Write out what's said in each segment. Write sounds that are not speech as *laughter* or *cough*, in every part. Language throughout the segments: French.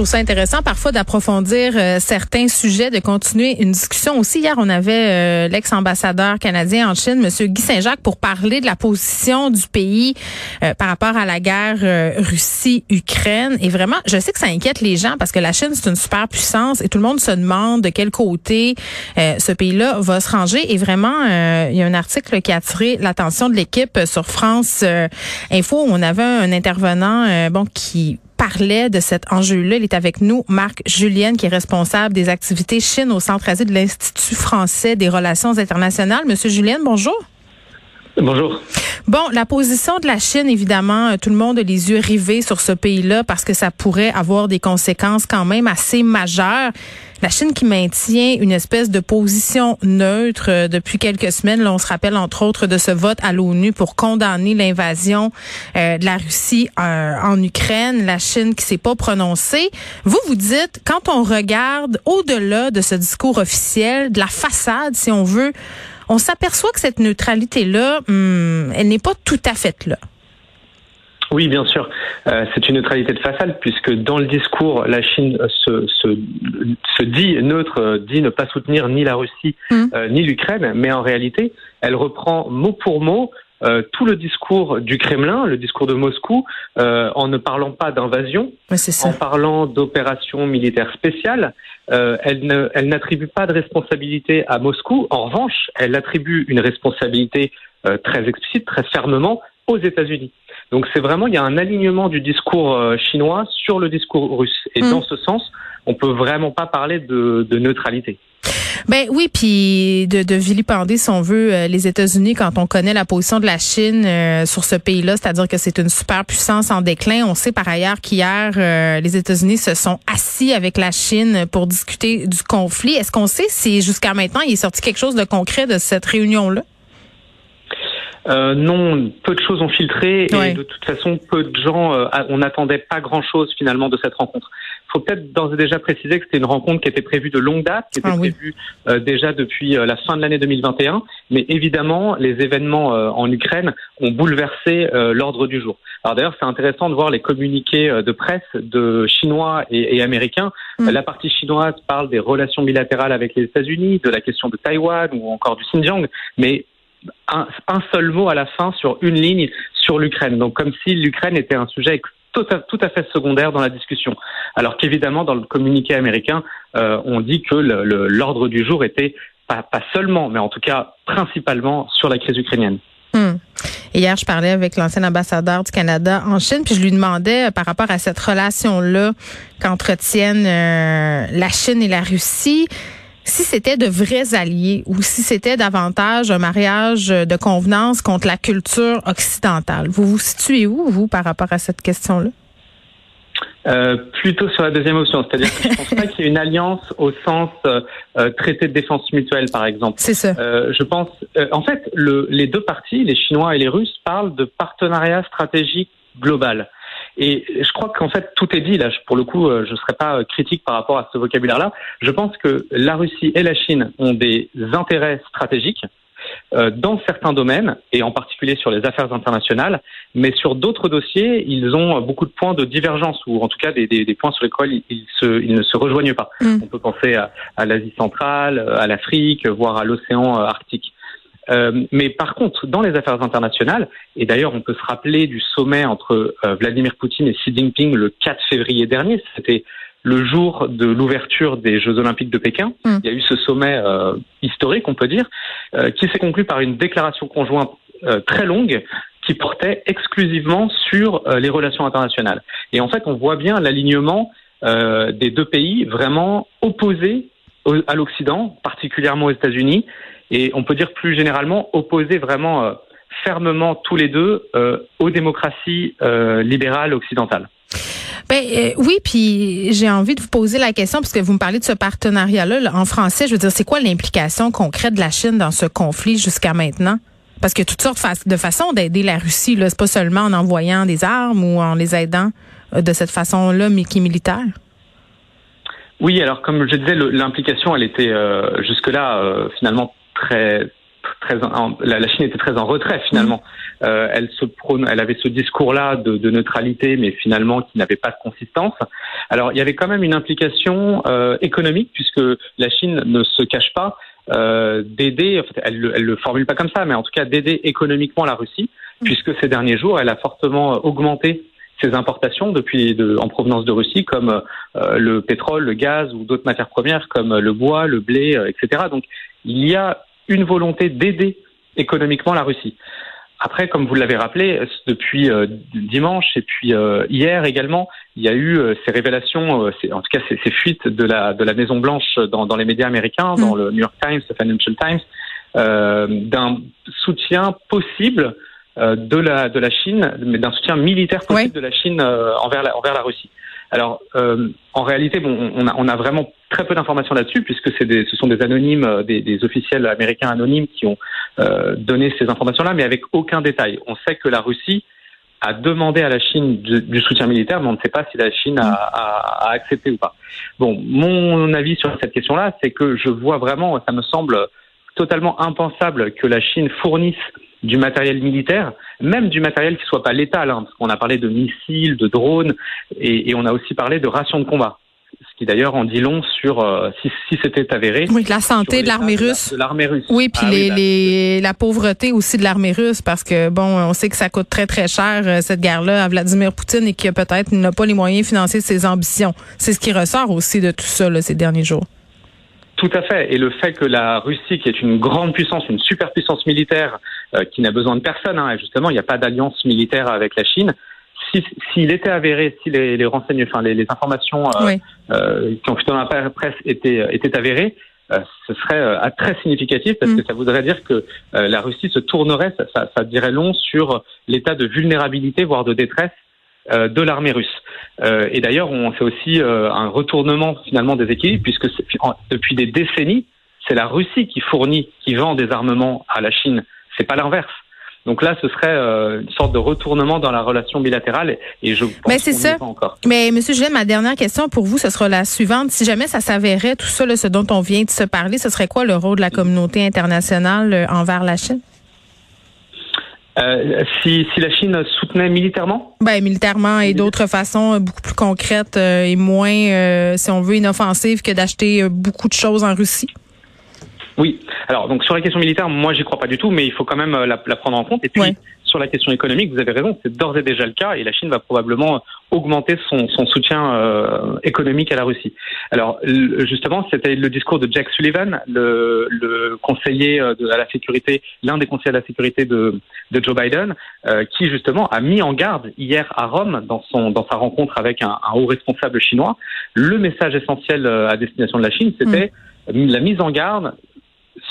Trouve ça intéressant parfois d'approfondir euh, certains sujets, de continuer une discussion. Aussi, hier, on avait euh, l'ex-ambassadeur canadien en Chine, M. Guy Saint-Jacques, pour parler de la position du pays euh, par rapport à la guerre Russie-Ukraine. Et vraiment, je sais que ça inquiète les gens parce que la Chine, c'est une super puissance et tout le monde se demande de quel côté ce pays-là va se ranger. Et vraiment, il y a un article qui a attiré l'attention de l'équipe sur France Info on avait un intervenant bon qui parlait de cet enjeu-là. Il est avec nous, Marc Julienne, qui est responsable des activités Chine au Centre Asie de l'Institut français des relations internationales. Monsieur Julienne, bonjour. Bonjour. Bon, la position de la Chine, évidemment, euh, tout le monde a les yeux rivés sur ce pays-là parce que ça pourrait avoir des conséquences quand même assez majeures. La Chine qui maintient une espèce de position neutre euh, depuis quelques semaines. Là, on se rappelle entre autres de ce vote à l'ONU pour condamner l'invasion euh, de la Russie euh, en Ukraine. La Chine qui s'est pas prononcée. Vous, vous dites, quand on regarde au-delà de ce discours officiel, de la façade, si on veut, on s'aperçoit que cette neutralité-là, hmm, elle n'est pas tout à fait là. Oui, bien sûr. Euh, c'est une neutralité de façade puisque dans le discours, la Chine se, se, se dit neutre, euh, dit ne pas soutenir ni la Russie mmh. euh, ni l'Ukraine, mais en réalité, elle reprend mot pour mot euh, tout le discours du Kremlin, le discours de Moscou, euh, en ne parlant pas d'invasion, en parlant d'opération militaire spéciale. Euh, elle n'attribue pas de responsabilité à Moscou. En revanche, elle attribue une responsabilité très explicite, très fermement aux États-Unis. Donc c'est vraiment, il y a un alignement du discours euh, chinois sur le discours russe. Et mm. dans ce sens, on peut vraiment pas parler de, de neutralité. Ben oui, puis de, de vilipender, si on veut, euh, les États-Unis quand on connaît la position de la Chine euh, sur ce pays-là, c'est-à-dire que c'est une superpuissance en déclin. On sait par ailleurs qu'hier, les États-Unis se sont assis avec la Chine pour discuter du conflit. Est-ce qu'on sait si jusqu'à maintenant il est sorti quelque chose de concret de cette réunion-là? Euh, non, peu de choses ont filtré et de toute façon, peu de gens, euh, on n'attendait pas grand-chose finalement de cette rencontre. Il faut peut-être d'ores et déjà préciser que c'était une rencontre qui était prévue de longue date, qui était ah prévue euh, déjà depuis la fin de l'année 2021, mais évidemment, les événements en Ukraine ont bouleversé l'ordre du jour. Alors d'ailleurs, c'est intéressant de voir les communiqués de presse de chinois et, et américains. Mm. La partie chinoise parle des relations bilatérales avec les États-Unis, de la question de Taïwan ou encore du Xinjiang, mais un, seul mot à la fin sur une ligne sur l'Ukraine. Donc comme si l'Ukraine était un sujet tout à, tout à, fait secondaire dans la discussion. Alors qu'évidemment, dans le communiqué américain, euh, on dit que l'ordre du jour était pas, seulement, mais en tout cas principalement sur la crise ukrainienne. Hmm. Hier, je parlais avec l'ancien ambassadeur du Canada en Chine, puis je lui demandais euh, par rapport à cette relation-là qu'entretiennent euh, la Chine et la Russie si c'était de vrais alliés ou si c'était davantage un mariage de convenance contre la culture occidentale. Vous vous situez où, vous, par rapport à cette question-là? Euh, plutôt sur la deuxième option, c'est-à-dire que je pense pas *laughs* qu'il y ait une alliance au sens euh, euh, traité de défense mutuelle, par exemple. C'est ça. je pense, en fait, le, les deux parties, les Chinois et les Russes, parlent de partenariat stratégique global. Et je crois qu'en fait, tout est dit. Là, pour le coup, euh, je ne serais pas critique par rapport à ce vocabulaire-là. Je pense que la Russie et la Chine ont des intérêts stratégiques euh, dans certains domaines, et en particulier sur les affaires internationales, mais sur d'autres dossiers, ils ont beaucoup de points de divergence, ou en tout cas des, points sur lesquels ils, ne se rejoignent pas. Mm. On peut penser à l'Asie centrale, à l'Afrique, voire à l'océan euh, Arctique. Euh, mais par contre, dans les affaires internationales, et d'ailleurs on peut se rappeler du sommet entre euh, Vladimir Poutine et Xi Jinping le 4 février dernier, c'était le jour de l'ouverture des Jeux Olympiques de Pékin. Mm. Il y a eu ce sommet euh, historique, on peut dire, qui s'est conclu par une déclaration conjointe très longue qui portait exclusivement sur les relations internationales. Et en fait, on voit bien l'alignement des deux pays vraiment opposés à l'Occident, particulièrement aux États-Unis, et on peut dire plus généralement opposer vraiment euh, fermement tous les deux euh, aux démocraties euh, libérales occidentales. Ben oui, puis j'ai envie de vous poser la question parce que vous me parlez de ce partenariat-là en français. Je veux dire, c'est quoi l'implication concrète de la Chine dans ce conflit jusqu'à maintenant? Parce qu'il y a toutes sortes de façons d'aider la Russie. Là, c'est pas seulement en envoyant des armes ou en les aidant de cette façon-là, mais qui est militaire. Oui, alors comme je disais, l'implication, elle était jusque-là finalement très très la, Chine était très en retrait finalement. Mmh. Euh, elle se elle avait ce discours-là de, de, neutralité, mais finalement qui n'avait pas de consistance. Alors il y avait quand même une implication euh, économique puisque la Chine ne se cache pas euh, d'aider, elle, elle le formule pas comme ça, mais en tout cas d'aider économiquement la Russie, mmh. puisque ces derniers jours elle a fortement augmenté ses importations depuis de, en provenance de Russie, comme euh, le pétrole, le gaz ou d'autres matières premières comme le bois, le blé, euh, etc. Donc il y a une volonté d'aider économiquement la Russie. Après, comme vous l'avez rappelé, depuis euh, dimanche et puis hier également, il y a eu ces révélations, en tout cas ces, ces, fuites de la de la Maison Blanche dans, dans les médias américains, dans mm. le New York Times, le Financial Times, d'un soutien possible euh, de la de la Chine, mais d'un soutien militaire possible de la Chine euh, envers la envers la Russie. Alors, euh, en réalité, bon, on a, on a vraiment très peu d'informations là-dessus, puisque c'est des, ce sont des anonymes, des, des officiels américains anonymes qui ont donné ces informations-là, mais avec aucun détail. On sait que la Russie a demandé à la Chine du, soutien militaire, mais on ne sait pas si la Chine a, a, a, accepté ou pas. Bon, mon avis sur cette question-là, c'est que je vois vraiment, ça me semble totalement impensable que la Chine fournisse du matériel militaire, même du matériel qui soit pas létal, hein, parce qu'on a parlé de missiles, de drones, et, et, on a aussi parlé de rations de combat. Ce qui d'ailleurs en dit long sur euh, si, si c'était avéré. Oui, la santé de l'armée russe. De l'armée russe. Oui, puis ah les, bah, les, la pauvreté aussi de l'armée russe, parce que bon, on sait que ça coûte très très cher euh, cette guerre-là à Vladimir Poutine et qu'il peut-être n'a pas les moyens de financer ses ambitions. C'est ce qui ressort aussi de tout ça là, ces derniers jours. Tout à fait. Et le fait que la Russie, qui est une grande puissance, une superpuissance militaire, qui n'a besoin de personne, hein, justement, il n'y a pas d'alliance militaire avec la Chine. S'il si, était avéré, si les, les renseignements, enfin les, les informations euh, euh, qui ont fait dans la presse étaient, étaient avérées, euh, ce serait très significatif parce que mm. ça voudrait dire que la Russie se tournerait, ça, ça, ça dirait long sur l'état de vulnérabilité, voire de détresse de l'armée russe. Euh, et d'ailleurs, on fait aussi euh, un retournement finalement des équilibres, puisque depuis des décennies, c'est la Russie qui fournit, qui vend des armements à la Chine. C'est pas l'inverse. Donc là, ce serait euh, une sorte de retournement dans la relation bilatérale et je pense Mais c'est ça. Pas encore. Mais Monsieur Julien, ma dernière question pour vous, ce sera la suivante. Si jamais ça s'avérait, tout ça, là, ce dont on vient de se parler, ce serait quoi le rôle de la communauté internationale envers la Chine? Euh, si, si, la Chine soutenait militairement? Ben militairement et d'autres façons beaucoup plus concrètes euh, et moins, euh, si on veut, inoffensives que d'acheter beaucoup de choses en Russie. Oui. Alors donc sur la question militaire, moi j'y crois pas du tout, mais il faut quand même la, la prendre en compte. Et puis sur la question économique, vous avez raison, c'est d'ores et déjà le cas, et la Chine va probablement augmenter son, son soutien euh, économique à la Russie. Alors justement, c'était le discours de Jack Sullivan, le, le conseiller euh, de, à la sécurité, l'un des conseillers à la sécurité de, de Joe Biden, euh, qui justement a mis en garde hier à Rome, dans, son, dans sa rencontre avec un, un haut responsable chinois, le message essentiel euh, à destination de la Chine, c'était mm. la mise en garde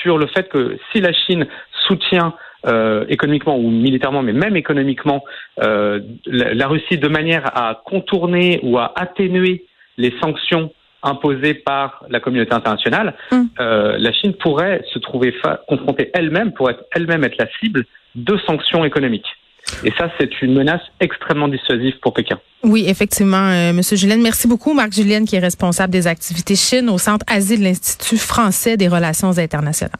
sur le fait que si la Chine soutient euh, économiquement ou militairement, mais même économiquement, euh, la, Russie de manière à contourner ou à atténuer les sanctions imposées par la communauté internationale, hum. euh, la Chine pourrait se trouver confrontée elle-même, pourrait elle-même être la cible de sanctions économiques. Et ça, c'est une menace extrêmement dissuasive pour Pékin. Oui, effectivement, euh, Monsieur Julien. Merci beaucoup, Marc Julien, qui est responsable des activités Chine au Centre Asie de l'Institut français des relations internationales.